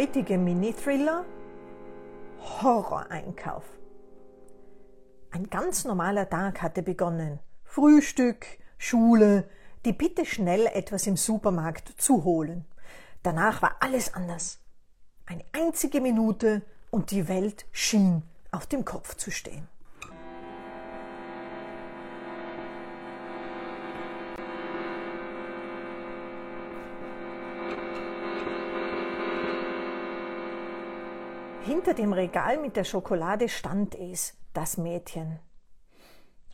Heutige Mini-Thriller Horror-Einkauf. Ein ganz normaler Tag hatte begonnen. Frühstück, Schule, die Bitte schnell etwas im Supermarkt zu holen. Danach war alles anders. Eine einzige Minute und die Welt schien auf dem Kopf zu stehen. Hinter dem Regal mit der Schokolade stand es, das Mädchen,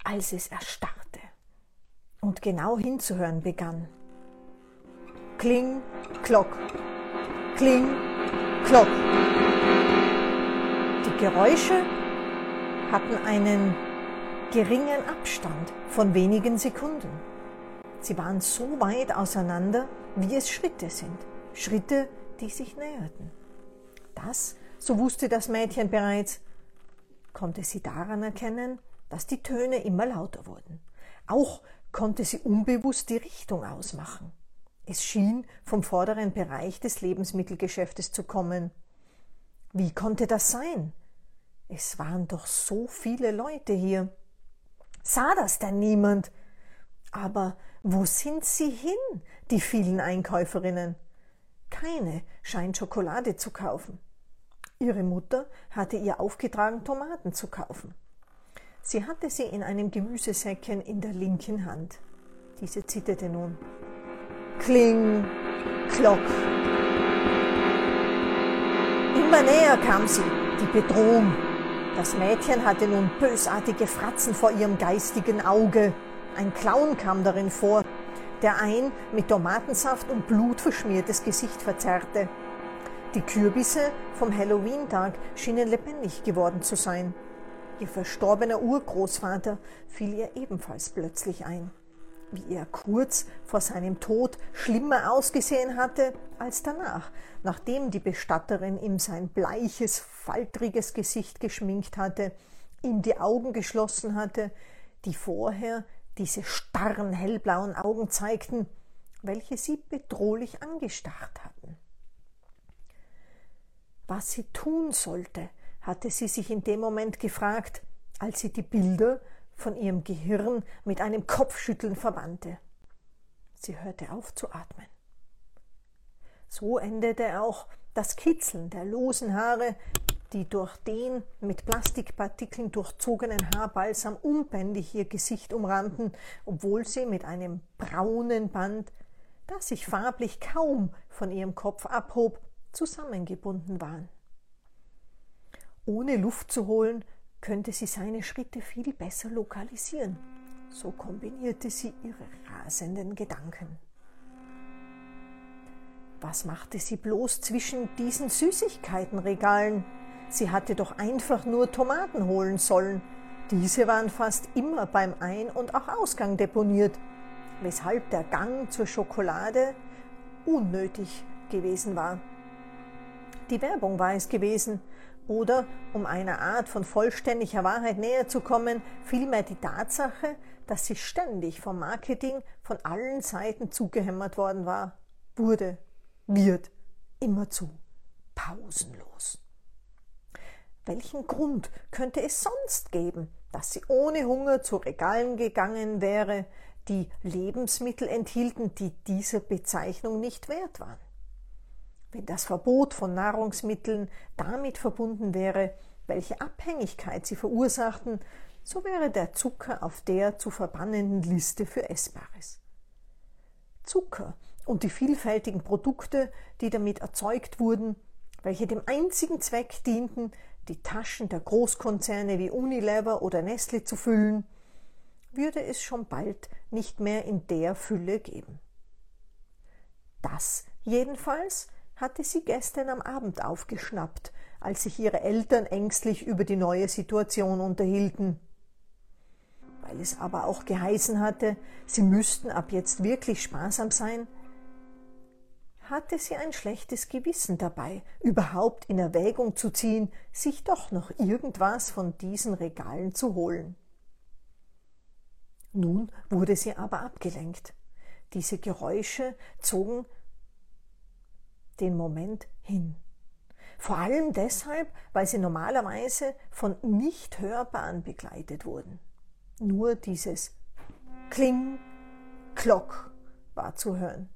als es erstarrte und genau hinzuhören begann. Kling, klock, kling, klock. Die Geräusche hatten einen geringen Abstand von wenigen Sekunden. Sie waren so weit auseinander, wie es Schritte sind. Schritte, die sich näherten. Das so wusste das Mädchen bereits, konnte sie daran erkennen, dass die Töne immer lauter wurden. Auch konnte sie unbewusst die Richtung ausmachen. Es schien vom vorderen Bereich des Lebensmittelgeschäftes zu kommen. Wie konnte das sein? Es waren doch so viele Leute hier. Sah das denn niemand? Aber wo sind sie hin, die vielen Einkäuferinnen? Keine scheint Schokolade zu kaufen. Ihre Mutter hatte ihr aufgetragen, Tomaten zu kaufen. Sie hatte sie in einem Gemüsesäckchen in der linken Hand. Diese zitterte nun. Kling, klock. Immer näher kam sie, die Bedrohung. Das Mädchen hatte nun bösartige Fratzen vor ihrem geistigen Auge. Ein Clown kam darin vor, der ein mit Tomatensaft und Blut verschmiertes Gesicht verzerrte. Die Kürbisse vom Halloween-Tag schienen lebendig geworden zu sein. Ihr verstorbener Urgroßvater fiel ihr ebenfalls plötzlich ein, wie er kurz vor seinem Tod schlimmer ausgesehen hatte als danach, nachdem die Bestatterin ihm sein bleiches, faltriges Gesicht geschminkt hatte, ihm die Augen geschlossen hatte, die vorher diese starren hellblauen Augen zeigten, welche sie bedrohlich angestarrt hatten. Was sie tun sollte, hatte sie sich in dem Moment gefragt, als sie die Bilder von ihrem Gehirn mit einem Kopfschütteln verbannte. Sie hörte auf zu atmen. So endete auch das Kitzeln der losen Haare, die durch den mit Plastikpartikeln durchzogenen Haarbalsam unbändig ihr Gesicht umrannten, obwohl sie mit einem braunen Band, das sich farblich kaum von ihrem Kopf abhob, zusammengebunden waren. Ohne Luft zu holen, könnte sie seine Schritte viel besser lokalisieren. So kombinierte sie ihre rasenden Gedanken. Was machte sie bloß zwischen diesen Süßigkeitenregalen? Sie hatte doch einfach nur Tomaten holen sollen. Diese waren fast immer beim Ein- und auch Ausgang deponiert, weshalb der Gang zur Schokolade unnötig gewesen war. Die Werbung war es gewesen. Oder, um einer Art von vollständiger Wahrheit näher zu kommen, vielmehr die Tatsache, dass sie ständig vom Marketing von allen Seiten zugehämmert worden war, wurde, wird, immerzu, pausenlos. Welchen Grund könnte es sonst geben, dass sie ohne Hunger zu Regalen gegangen wäre, die Lebensmittel enthielten, die dieser Bezeichnung nicht wert waren? Wenn das Verbot von Nahrungsmitteln damit verbunden wäre, welche Abhängigkeit sie verursachten, so wäre der Zucker auf der zu verbannenden Liste für Essbares. Zucker und die vielfältigen Produkte, die damit erzeugt wurden, welche dem einzigen Zweck dienten, die Taschen der Großkonzerne wie Unilever oder Nestle zu füllen, würde es schon bald nicht mehr in der Fülle geben. Das jedenfalls hatte sie gestern am Abend aufgeschnappt, als sich ihre Eltern ängstlich über die neue Situation unterhielten. Weil es aber auch geheißen hatte, sie müssten ab jetzt wirklich sparsam sein, hatte sie ein schlechtes Gewissen dabei, überhaupt in Erwägung zu ziehen, sich doch noch irgendwas von diesen Regalen zu holen. Nun wurde sie aber abgelenkt. Diese Geräusche zogen den Moment hin. Vor allem deshalb, weil sie normalerweise von nicht hörbaren begleitet wurden. Nur dieses Kling, Klock war zu hören.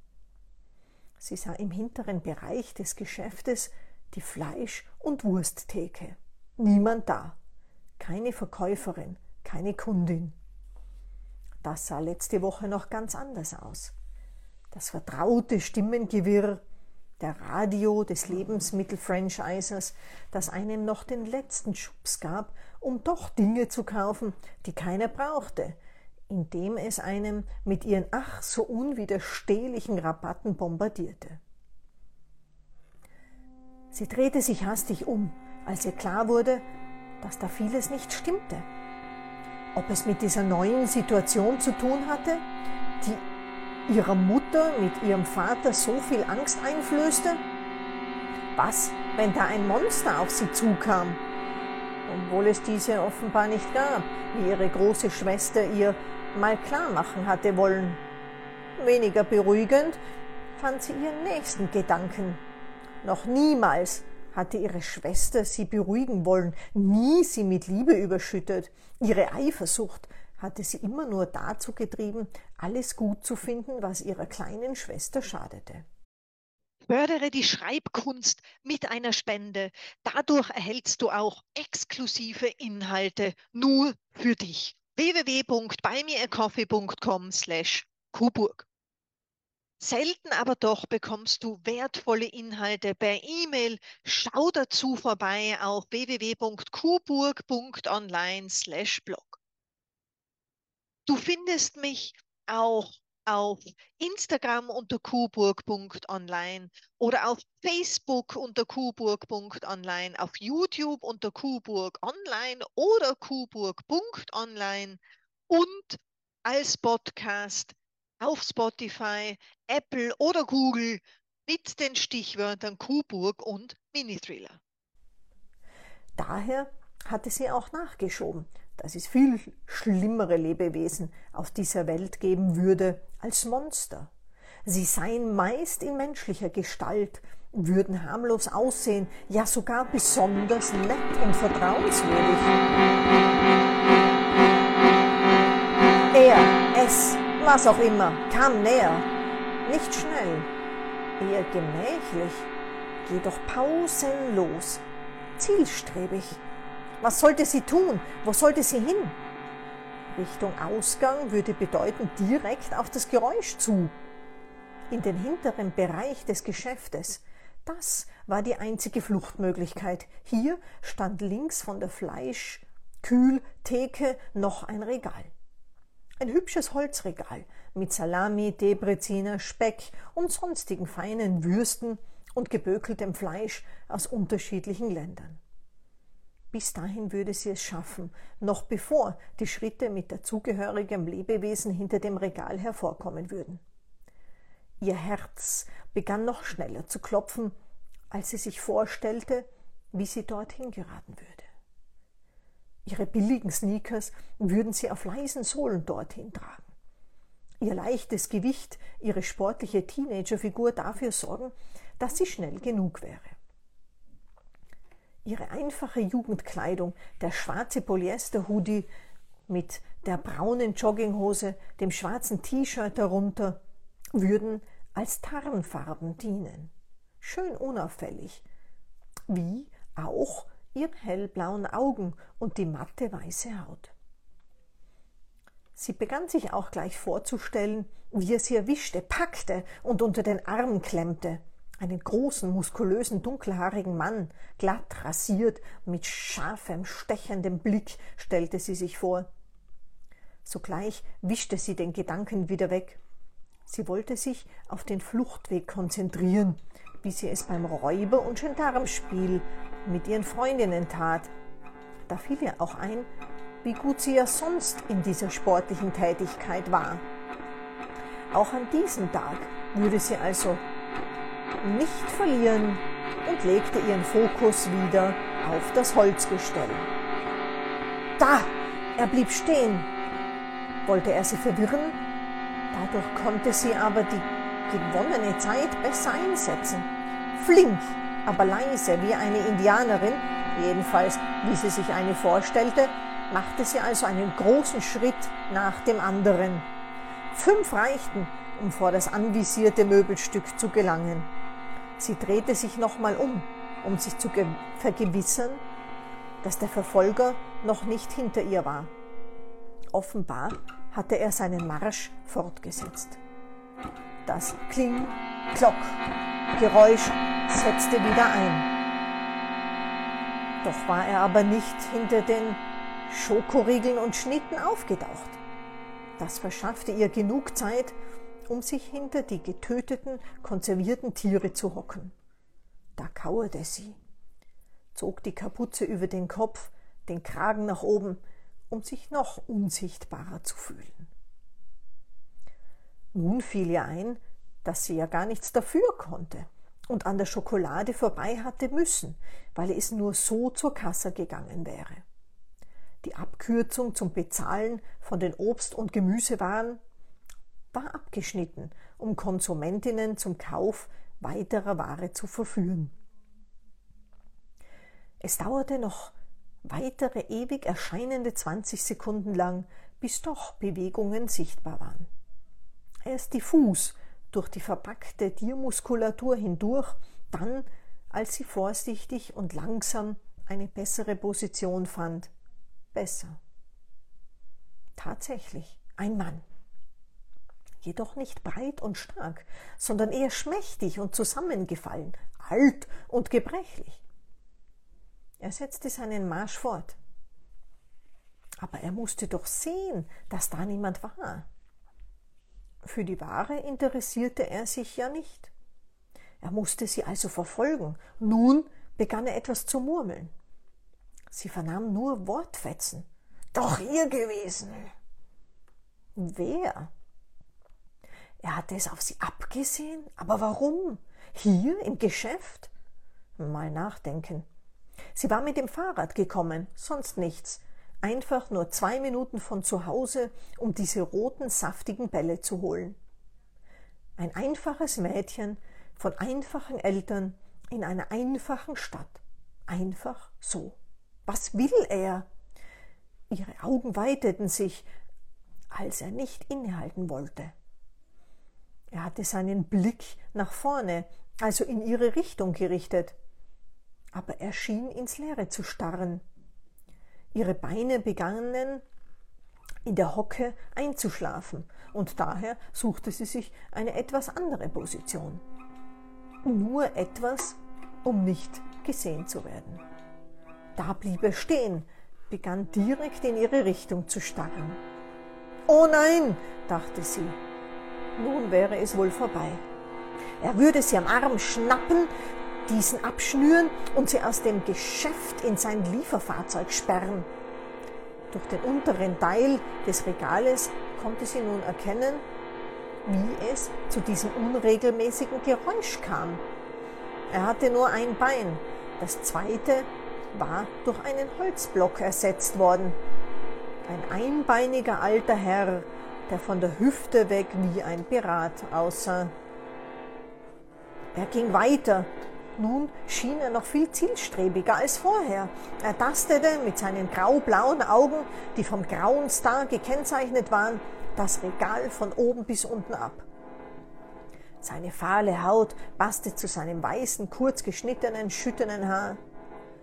Sie sah im hinteren Bereich des Geschäftes die Fleisch- und Wursttheke. Niemand da. Keine Verkäuferin, keine Kundin. Das sah letzte Woche noch ganz anders aus. Das vertraute Stimmengewirr der Radio des Lebensmittelfranchisers, das einem noch den letzten Schubs gab, um doch Dinge zu kaufen, die keiner brauchte, indem es einem mit ihren ach so unwiderstehlichen Rabatten bombardierte. Sie drehte sich hastig um, als ihr klar wurde, dass da vieles nicht stimmte. Ob es mit dieser neuen Situation zu tun hatte, die ihrer Mutter mit ihrem Vater so viel Angst einflößte? Was, wenn da ein Monster auf sie zukam? Obwohl es diese offenbar nicht gab, wie ihre große Schwester ihr mal klar machen hatte wollen. Weniger beruhigend fand sie ihren nächsten Gedanken. Noch niemals hatte ihre Schwester sie beruhigen wollen, nie sie mit Liebe überschüttet. Ihre Eifersucht hatte sie immer nur dazu getrieben, alles gut zu finden, was ihrer kleinen Schwester schadete. Fördere die Schreibkunst mit einer Spende. Dadurch erhältst du auch exklusive Inhalte nur für dich. www.buymeacoffee.com slash Kuburg. Selten aber doch bekommst du wertvolle Inhalte per E-Mail. Schau dazu vorbei auf www.kuburg.online/blog. Du findest mich auch auf Instagram unter kuburg.online oder auf Facebook unter kuburg.online, auf YouTube unter kuburg online oder kuburg.online und als Podcast auf Spotify, Apple oder Google mit den Stichwörtern Kuburg und Mini-Thriller. Daher hatte sie auch nachgeschoben, dass es viel schlimmere Lebewesen auf dieser Welt geben würde als Monster. Sie seien meist in menschlicher Gestalt, würden harmlos aussehen, ja sogar besonders nett und vertrauenswürdig. Er, es, was auch immer, kam näher. Nicht schnell, eher gemächlich, jedoch pausenlos, zielstrebig. Was sollte sie tun? Wo sollte sie hin? Richtung Ausgang würde bedeuten direkt auf das Geräusch zu. In den hinteren Bereich des Geschäftes. Das war die einzige Fluchtmöglichkeit. Hier stand links von der Fleischkühltheke noch ein Regal. Ein hübsches Holzregal mit Salami, Debreziner, Speck und sonstigen feinen Würsten und gebökeltem Fleisch aus unterschiedlichen Ländern. Bis dahin würde sie es schaffen, noch bevor die Schritte mit dazugehörigem Lebewesen hinter dem Regal hervorkommen würden. Ihr Herz begann noch schneller zu klopfen, als sie sich vorstellte, wie sie dorthin geraten würde. Ihre billigen Sneakers würden sie auf leisen Sohlen dorthin tragen. Ihr leichtes Gewicht, ihre sportliche Teenagerfigur dafür sorgen, dass sie schnell genug wäre. Ihre einfache Jugendkleidung, der schwarze Polyester-Hoodie mit der braunen Jogginghose, dem schwarzen T-Shirt darunter, würden als Tarnfarben dienen. Schön unauffällig. Wie auch ihre hellblauen Augen und die matte weiße Haut. Sie begann sich auch gleich vorzustellen, wie er sie erwischte, packte und unter den Arm klemmte. Einen großen, muskulösen, dunkelhaarigen Mann, glatt rasiert, mit scharfem, stechendem Blick, stellte sie sich vor. Sogleich wischte sie den Gedanken wieder weg. Sie wollte sich auf den Fluchtweg konzentrieren, wie sie es beim Räuber- und Gendarmspiel mit ihren Freundinnen tat. Da fiel ihr auch ein, wie gut sie ja sonst in dieser sportlichen Tätigkeit war. Auch an diesem Tag würde sie also nicht verlieren und legte ihren Fokus wieder auf das Holzgestell. Da! Er blieb stehen. Wollte er sie verwirren? Dadurch konnte sie aber die gewonnene Zeit besser einsetzen. Flink aber leise wie eine Indianerin, jedenfalls wie sie sich eine vorstellte, machte sie also einen großen Schritt nach dem anderen. Fünf reichten, um vor das anvisierte Möbelstück zu gelangen. Sie drehte sich nochmal um, um sich zu vergewissern, dass der Verfolger noch nicht hinter ihr war. Offenbar hatte er seinen Marsch fortgesetzt. Das Kling, Klock, Geräusch setzte wieder ein. Doch war er aber nicht hinter den Schokoriegeln und Schnitten aufgetaucht. Das verschaffte ihr genug Zeit, um sich hinter die getöteten, konservierten Tiere zu hocken. Da kauerte sie, zog die Kapuze über den Kopf, den Kragen nach oben, um sich noch unsichtbarer zu fühlen. Nun fiel ihr ein, dass sie ja gar nichts dafür konnte und an der Schokolade vorbei hatte müssen, weil es nur so zur Kasse gegangen wäre. Die Abkürzung zum Bezahlen von den Obst- und Gemüsewaren war abgeschnitten, um Konsumentinnen zum Kauf weiterer Ware zu verführen. Es dauerte noch weitere ewig erscheinende 20 Sekunden lang, bis doch Bewegungen sichtbar waren. Erst diffus durch die verpackte Tiermuskulatur hindurch, dann, als sie vorsichtig und langsam eine bessere Position fand, besser. Tatsächlich ein Mann. Jedoch nicht breit und stark, sondern eher schmächtig und zusammengefallen, alt und gebrechlich. Er setzte seinen Marsch fort. Aber er musste doch sehen, dass da niemand war. Für die Ware interessierte er sich ja nicht. Er musste sie also verfolgen. Nun begann er etwas zu murmeln. Sie vernahm nur Wortfetzen. Doch ihr gewesen. Wer? Er hatte es auf sie abgesehen, aber warum? Hier im Geschäft? Mal nachdenken. Sie war mit dem Fahrrad gekommen, sonst nichts. Einfach nur zwei Minuten von zu Hause, um diese roten, saftigen Bälle zu holen. Ein einfaches Mädchen von einfachen Eltern in einer einfachen Stadt. Einfach so. Was will er? Ihre Augen weiteten sich, als er nicht innehalten wollte. Er hatte seinen Blick nach vorne, also in ihre Richtung gerichtet, aber er schien ins Leere zu starren. Ihre Beine begannen in der Hocke einzuschlafen, und daher suchte sie sich eine etwas andere Position. Nur etwas, um nicht gesehen zu werden. Da blieb er stehen, begann direkt in ihre Richtung zu starren. Oh nein, dachte sie, nun wäre es wohl vorbei. Er würde sie am Arm schnappen, diesen abschnüren und sie aus dem Geschäft in sein Lieferfahrzeug sperren. Durch den unteren Teil des Regales konnte sie nun erkennen, wie es zu diesem unregelmäßigen Geräusch kam. Er hatte nur ein Bein, das zweite war durch einen Holzblock ersetzt worden. Ein einbeiniger alter Herr, der von der Hüfte weg wie ein Pirat aussah. Er ging weiter. Nun schien er noch viel zielstrebiger als vorher. Er tastete mit seinen grau-blauen Augen, die vom grauen Star gekennzeichnet waren, das Regal von oben bis unten ab. Seine fahle Haut passte zu seinem weißen, kurz geschnittenen, schüttenen Haar.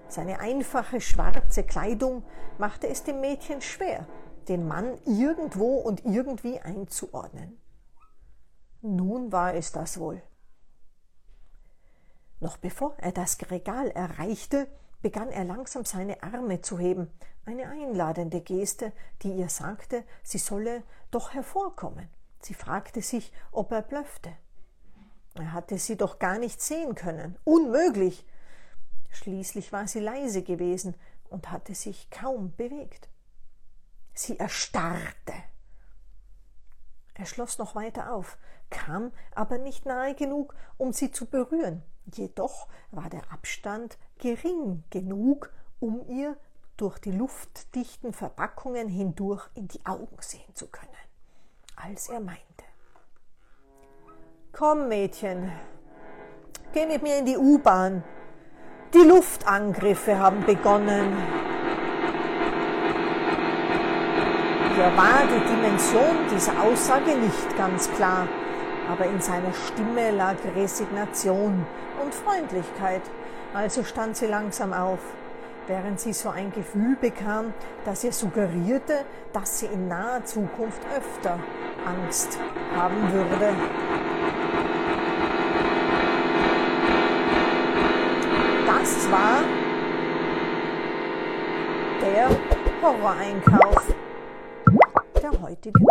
Seine einfache schwarze Kleidung machte es dem Mädchen schwer, den Mann irgendwo und irgendwie einzuordnen. Nun war es das wohl. Noch bevor er das Regal erreichte, begann er langsam seine Arme zu heben, eine einladende Geste, die ihr sagte, sie solle doch hervorkommen. Sie fragte sich, ob er blöffte. Er hatte sie doch gar nicht sehen können. Unmöglich. Schließlich war sie leise gewesen und hatte sich kaum bewegt. Sie erstarrte. Er schloss noch weiter auf, kam aber nicht nahe genug, um sie zu berühren. Jedoch war der Abstand gering genug, um ihr durch die luftdichten Verpackungen hindurch in die Augen sehen zu können, als er meinte. Komm, Mädchen, geh mit mir in die U-Bahn, Die Luftangriffe haben begonnen. Hier war die Dimension dieser Aussage nicht ganz klar, aber in seiner Stimme lag Resignation und Freundlichkeit, also stand sie langsam auf, während sie so ein Gefühl bekam, das ihr suggerierte, dass sie in naher Zukunft öfter Angst haben würde. Das war der Horroreinkauf der heutigen